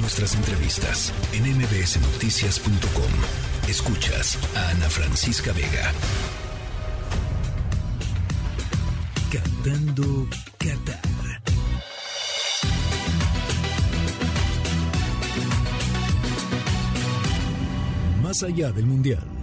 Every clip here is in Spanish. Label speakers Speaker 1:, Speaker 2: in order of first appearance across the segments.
Speaker 1: nuestras entrevistas en mbsnoticias.com. Escuchas a Ana Francisca Vega. Cantando Qatar. Más allá del Mundial.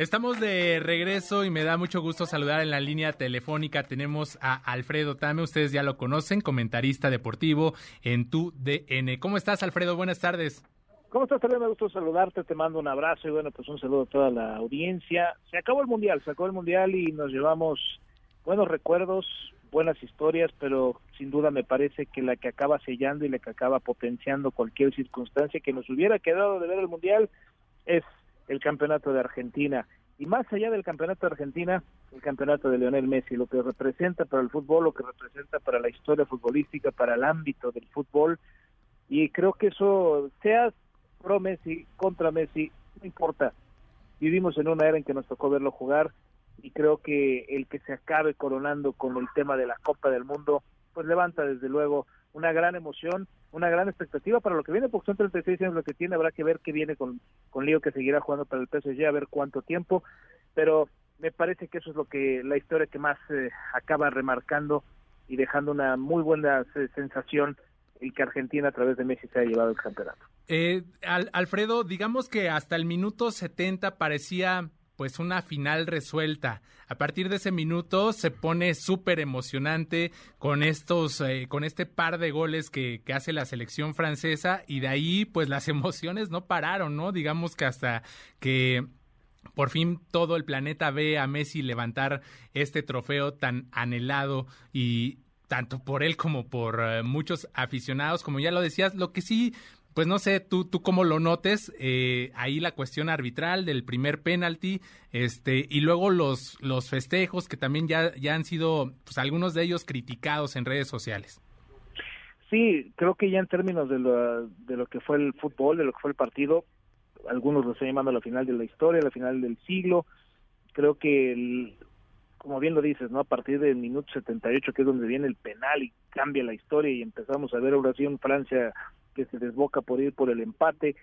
Speaker 2: Estamos de regreso y me da mucho gusto saludar en la línea telefónica. Tenemos a Alfredo Tame, ustedes ya lo conocen, comentarista deportivo en tu DN. ¿Cómo estás, Alfredo? Buenas tardes.
Speaker 3: ¿Cómo estás, Alfredo? Me gusto saludarte, te mando un abrazo y bueno, pues un saludo a toda la audiencia. Se acabó el Mundial, se acabó el Mundial y nos llevamos buenos recuerdos, buenas historias, pero sin duda me parece que la que acaba sellando y la que acaba potenciando cualquier circunstancia que nos hubiera quedado de ver el Mundial es el campeonato de Argentina. Y más allá del campeonato de Argentina, el campeonato de Lionel Messi, lo que representa para el fútbol, lo que representa para la historia futbolística, para el ámbito del fútbol. Y creo que eso, sea pro Messi, contra Messi, no importa. Vivimos en una era en que nos tocó verlo jugar y creo que el que se acabe coronando con el tema de la Copa del Mundo, pues levanta desde luego una gran emoción, una gran expectativa para lo que viene, porque son 36 años lo que tiene, habrá que ver qué viene con, con Lío que seguirá jugando para el PSG, a ver cuánto tiempo, pero me parece que eso es lo que la historia que más eh, acaba remarcando y dejando una muy buena sensación y que Argentina a través de Messi se ha llevado el campeonato.
Speaker 2: Eh, Alfredo, digamos que hasta el minuto 70 parecía pues una final resuelta. A partir de ese minuto se pone súper emocionante con estos, eh, con este par de goles que, hace la selección francesa y de ahí pues las emociones no pararon, ¿no? Digamos que hasta que por fin todo el planeta ve a Messi levantar este trofeo tan anhelado y tanto por él como por uh, muchos aficionados, como ya lo decías, lo que sí pues no sé, tú, tú cómo lo notes, eh, ahí la cuestión arbitral del primer penalti, este, y luego los, los festejos que también ya, ya han sido, pues algunos de ellos criticados en redes sociales.
Speaker 3: Sí, creo que ya en términos de lo, de lo que fue el fútbol, de lo que fue el partido, algunos lo están llamando la final de la historia, la final del siglo, creo que el, como bien lo dices, ¿no? A partir del minuto 78, que es donde viene el penal y cambia la historia y empezamos a ver ahora sí en Francia que se desboca por ir por el empate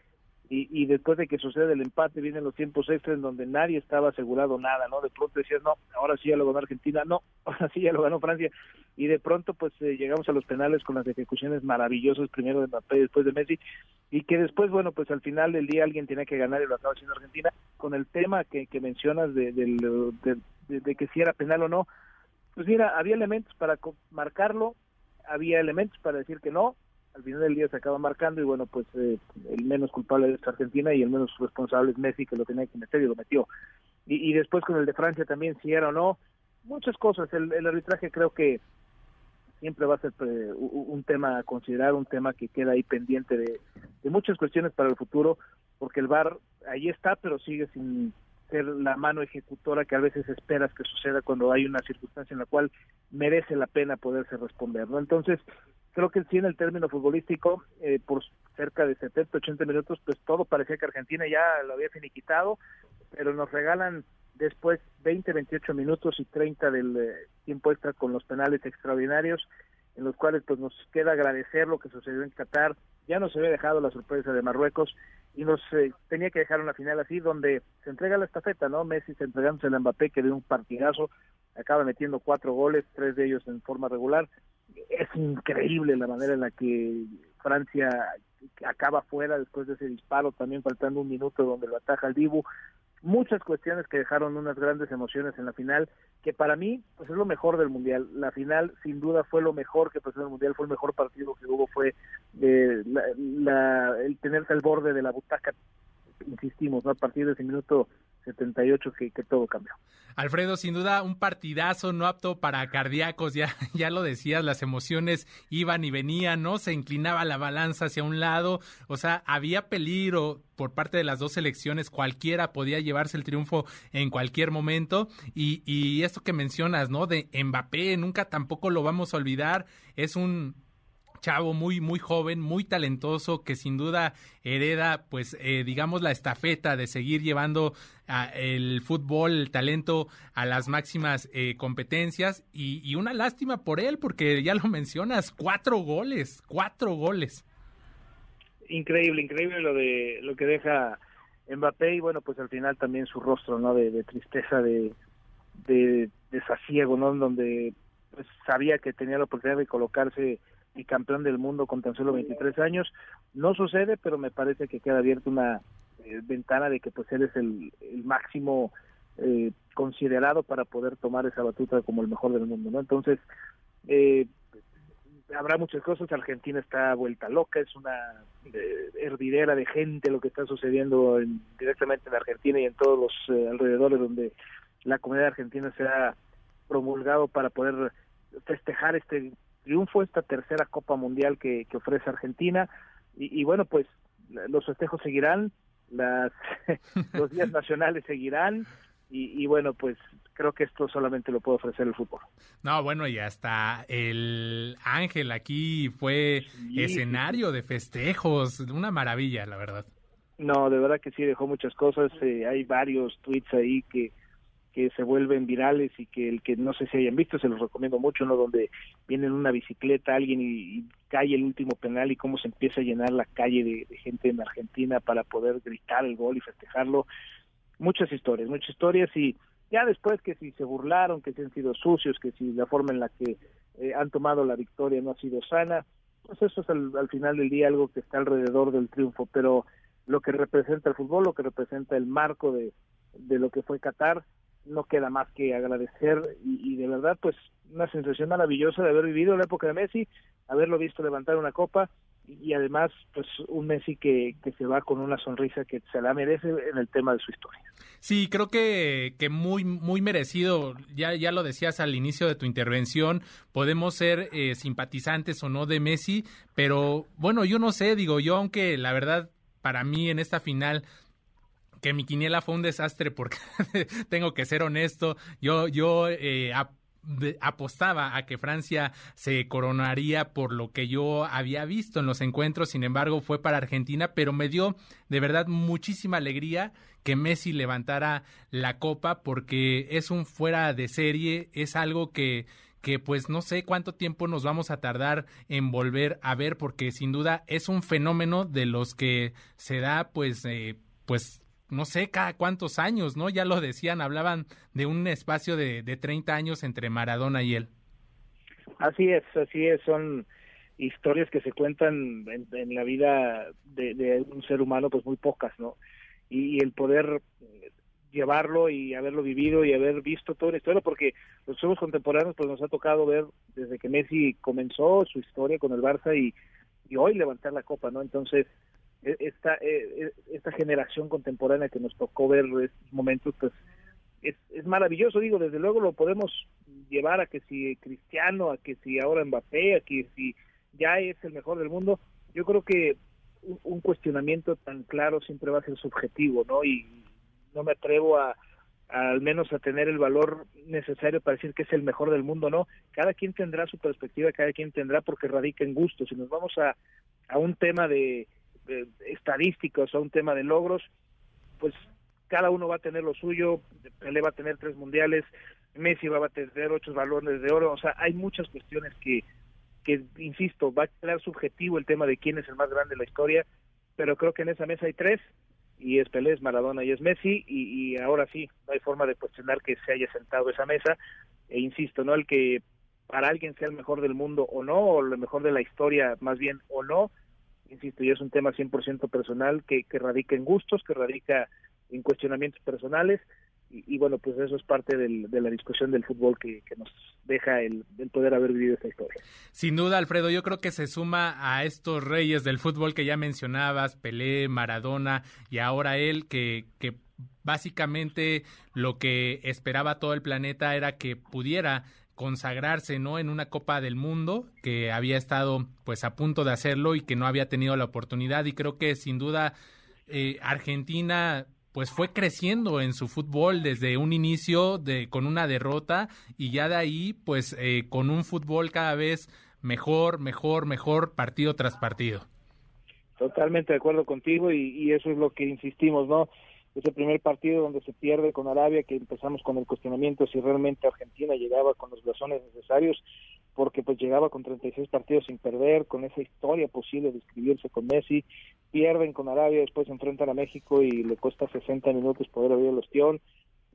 Speaker 3: y, y después de que sucede el empate vienen los tiempos extras en donde nadie estaba asegurado nada, ¿no? De pronto decías, no, ahora sí ya lo ganó Argentina, no, ahora sí ya lo ganó Francia y de pronto pues eh, llegamos a los penales con las ejecuciones maravillosas, primero de Mbappé, después de Messi y que después, bueno, pues al final del día alguien tiene que ganar y lo acaba haciendo Argentina con el tema que, que mencionas de, de, de que si era penal o no, pues mira, había elementos para marcarlo, había elementos para decir que no, al final del día se acaba marcando y bueno, pues eh, el menos culpable es Argentina y el menos responsable es Messi que lo tenía que meter y lo metió. Y, y después con el de Francia también, si era o no, muchas cosas. El, el arbitraje creo que siempre va a ser eh, un tema a considerar, un tema que queda ahí pendiente de, de muchas cuestiones para el futuro, porque el VAR ahí está, pero sigue sin ser la mano ejecutora que a veces esperas que suceda cuando hay una circunstancia en la cual merece la pena poderse responder, ¿no? Entonces, creo que sí en el término futbolístico, eh, por cerca de 70, 80 minutos, pues todo parecía que Argentina ya lo había finiquitado, pero nos regalan después 20, 28 minutos y 30 del eh, tiempo extra con los penales extraordinarios, en los cuales pues nos queda agradecer lo que sucedió en Qatar, ya nos había dejado la sorpresa de Marruecos y nos eh, tenía que dejar una final así donde se entrega la estafeta, ¿no? Messi se entregándose a Mbappé que dio un partidazo, acaba metiendo cuatro goles, tres de ellos en forma regular, es increíble la manera en la que Francia acaba fuera después de ese disparo, también faltando un minuto donde lo ataja el Dibu. Muchas cuestiones que dejaron unas grandes emociones en la final, que para mí pues es lo mejor del Mundial. La final sin duda fue lo mejor que pasó en el Mundial, fue el mejor partido que hubo, fue eh, la, la, el tenerse al borde de la butaca, insistimos, ¿no? a partir de ese minuto 78 que, que, todo cambió.
Speaker 2: Alfredo, sin duda un partidazo no apto para cardíacos, ya, ya lo decías, las emociones iban y venían, ¿no? Se inclinaba la balanza hacia un lado, o sea, había peligro por parte de las dos selecciones, cualquiera podía llevarse el triunfo en cualquier momento, y, y esto que mencionas, ¿no? De Mbappé, nunca tampoco lo vamos a olvidar, es un chavo muy muy joven, muy talentoso que sin duda hereda pues eh, digamos la estafeta de seguir llevando el fútbol, el talento a las máximas eh, competencias. Y, una lástima por él porque ya lo mencionas, cuatro goles, cuatro goles.
Speaker 3: Increíble, increíble lo de lo que deja Mbappé. Y bueno pues al final también su rostro no de, tristeza de, de desasiego no donde pues sabía que tenía la oportunidad de colocarse y campeón del mundo con tan solo 23 años. No sucede, pero me parece que queda abierta una eh, ventana de que pues él es el, máximo eh, considerado para poder tomar esa batuta como el mejor del mundo, ¿no? Entonces, eh, habrá muchas cosas, Argentina está vuelta loca, es una hervidera de gente lo que está sucediendo directamente en Argentina y en todos los alrededores donde la comunidad argentina se ha promulgado para poder festejar este triunfo, esta tercera Copa Mundial que, ofrece Argentina. Y, bueno, pues los festejos seguirán, las, los días nacionales seguirán. Y, bueno, pues creo que esto solamente lo puede ofrecer el fútbol.
Speaker 2: No, bueno, y hasta el Ángel aquí fue escenario de festejos, una maravilla, la verdad.
Speaker 3: No, de verdad que sí, dejó muchas cosas. Eh, hay varios tweets ahí que, que se vuelven virales y que el que no sé si hayan visto, se los recomiendo mucho, ¿no? Donde viene en una bicicleta alguien y, cae el último penal y cómo se empieza a llenar la calle de, gente en Argentina para poder gritar el gol y festejarlo. Muchas historias, muchas historias y ya después que si se burlaron, que si han sido sucios, que si la forma en la que eh, han tomado la victoria no ha sido sana, pues eso es al, al final del día algo que está alrededor del triunfo, pero lo que representa el fútbol, lo que representa el marco de, de lo que fue Qatar, no queda más que agradecer y, de verdad pues una sensación maravillosa de haber vivido la época de Messi, haberlo visto levantar una copa y, además pues un Messi que, que se va con una sonrisa que se la merece en el tema de su historia.
Speaker 2: Sí, creo que, que muy, muy merecido, ya, ya lo decías al inicio de tu intervención, podemos ser eh, simpatizantes o no de Messi, pero bueno, yo no sé, digo yo, aunque la verdad para mí en esta final que mi quiniela fue un desastre porque tengo que ser honesto, yo, yo eh, apostaba a que Francia se coronaría por lo que yo había visto en los encuentros, sin embargo fue para Argentina, pero me dio de verdad muchísima alegría que Messi levantara la copa porque es un fuera de serie, es algo que que pues no sé cuánto tiempo nos vamos a tardar en volver a ver porque sin duda es un fenómeno de los que se da pues eh, pues no sé cada cuántos años, ¿no? Ya lo decían, hablaban de un espacio de, de 30 años entre Maradona y él.
Speaker 3: Así es, así es, son historias que se cuentan en, la vida de, un ser humano, pues muy pocas, ¿no? Y, el poder llevarlo y haberlo vivido y haber visto toda la historia, porque los juegos contemporáneos pues nos ha tocado ver desde que Messi comenzó su historia con el Barça y, y hoy levantar la copa, ¿no? Entonces, esta, e, e, esta generación contemporánea que nos tocó ver estos momentos, pues es, es maravilloso, digo, desde luego lo podemos llevar a que si Cristiano, a que si ahora Mbappé, a que si ya es el mejor del mundo, yo creo que un, cuestionamiento tan claro siempre va a ser subjetivo, ¿no? Y no me atrevo a, al menos a tener el valor necesario para decir que es el mejor del mundo, ¿no? Cada quien tendrá su perspectiva, cada quien tendrá porque radica en gusto. Si nos vamos a, a un tema de, estadísticos o un tema de logros, pues cada uno va a tener lo suyo, Pelé va a tener tres mundiales, Messi va a tener ocho balones de oro, o sea, hay muchas cuestiones que, que, insisto, va a quedar subjetivo el tema de quién es el más grande de la historia, pero creo que en esa mesa hay tres, y es Pelé, es Maradona y es Messi, y, y ahora sí, no hay forma de cuestionar que se haya sentado esa mesa, e insisto, ¿no? El que para alguien sea el mejor del mundo o no, o el mejor de la historia más bien o no, insisto, ya es un tema 100% personal que, que radica en gustos, que radica en cuestionamientos personales y, bueno, pues eso es parte del, de la discusión del fútbol que, nos deja el, el, poder haber vivido esta historia.
Speaker 2: Sin duda, Alfredo, yo creo que se suma a estos reyes del fútbol que ya mencionabas, Pelé, Maradona y ahora él, que, que básicamente lo que esperaba todo el planeta era que pudiera consagrarse no en una Copa del Mundo que había estado pues a punto de hacerlo y que no había tenido la oportunidad y creo que sin duda eh, Argentina pues fue creciendo en su fútbol desde un inicio de con una derrota y ya de ahí pues eh, con un fútbol cada vez mejor, mejor, mejor partido tras partido.
Speaker 3: Totalmente de acuerdo contigo y, y eso es lo que insistimos, ¿no? Ese primer partido donde se pierde con Arabia, que empezamos con el cuestionamiento si realmente Argentina llegaba con los blasones necesarios, porque pues llegaba con 36 partidos sin perder, con esa historia posible de inscribirse con Messi, pierden con Arabia, después enfrentan a México y le cuesta 60 minutos poder abrir el ostión,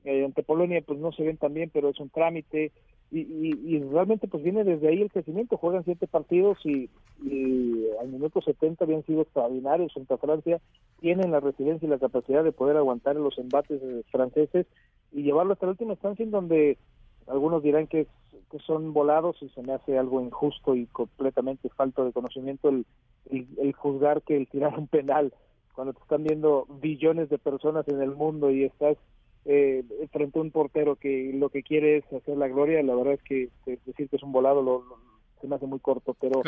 Speaker 3: eh, ante Polonia pues no se ven tan bien, pero es un trámite, y, realmente pues viene desde ahí el crecimiento, juegan siete partidos y, al minuto 70 habían sido extraordinarios frente Francia, tienen la resiliencia y la capacidad de poder aguantar los embates franceses y llevarlo hasta la última instancia en donde algunos dirán que, son volados y se me hace algo injusto y completamente falto de conocimiento el, el juzgar que el tirar un penal cuando te están viendo billones de personas en el mundo y estás eh, frente a un portero que lo que quiere es hacer la gloria, la verdad es que decir que es un volado lo, se me hace muy corto, pero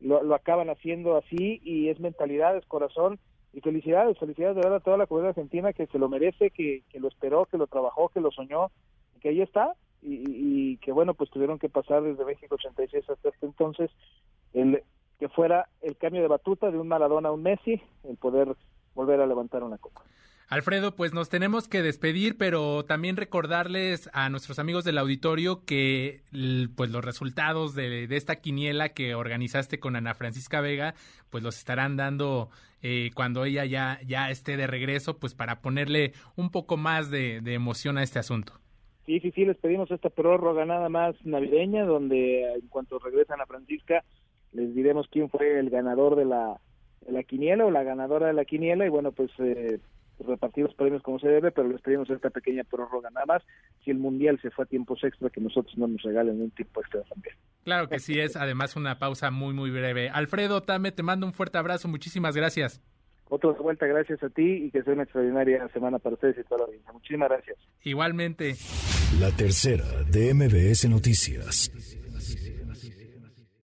Speaker 3: lo, lo, acaban haciendo así y es mentalidad, es corazón y felicidades, felicidades de verdad a toda la comunidad argentina que se lo merece, que, que lo esperó, que lo trabajó, que lo soñó, que ahí está y, y, que bueno, pues tuvieron que pasar desde México 86 hasta este entonces el que fuera el cambio de batuta de un Maradona a un Messi, el poder volver a levantar una copa.
Speaker 2: Alfredo, pues nos tenemos que despedir, pero también recordarles a nuestros amigos del auditorio que pues los resultados de, esta quiniela que organizaste con Ana Francisca Vega, pues los estarán dando eh, cuando ella ya, ya esté de regreso, pues para ponerle un poco más de, emoción a este asunto.
Speaker 3: Sí, sí, sí, les pedimos esta prórroga nada más navideña, donde en cuanto regresa Ana Francisca, les diremos quién fue el ganador de la, de la quiniela o la ganadora de la quiniela, y bueno, pues... Eh, repartir los premios como se debe, pero les pedimos esta pequeña prórroga nada más. Si el Mundial se fue a tiempos extra, que nosotros no nos regalen un tiempo extra también.
Speaker 2: Claro que sí, es además una pausa muy, muy breve. Alfredo Tame, te mando un fuerte abrazo, muchísimas gracias.
Speaker 3: Otra vuelta, gracias a ti y que sea una extraordinaria semana para ustedes y toda la audiencia. Muchísimas gracias.
Speaker 2: Igualmente.
Speaker 1: La tercera de MBS Noticias.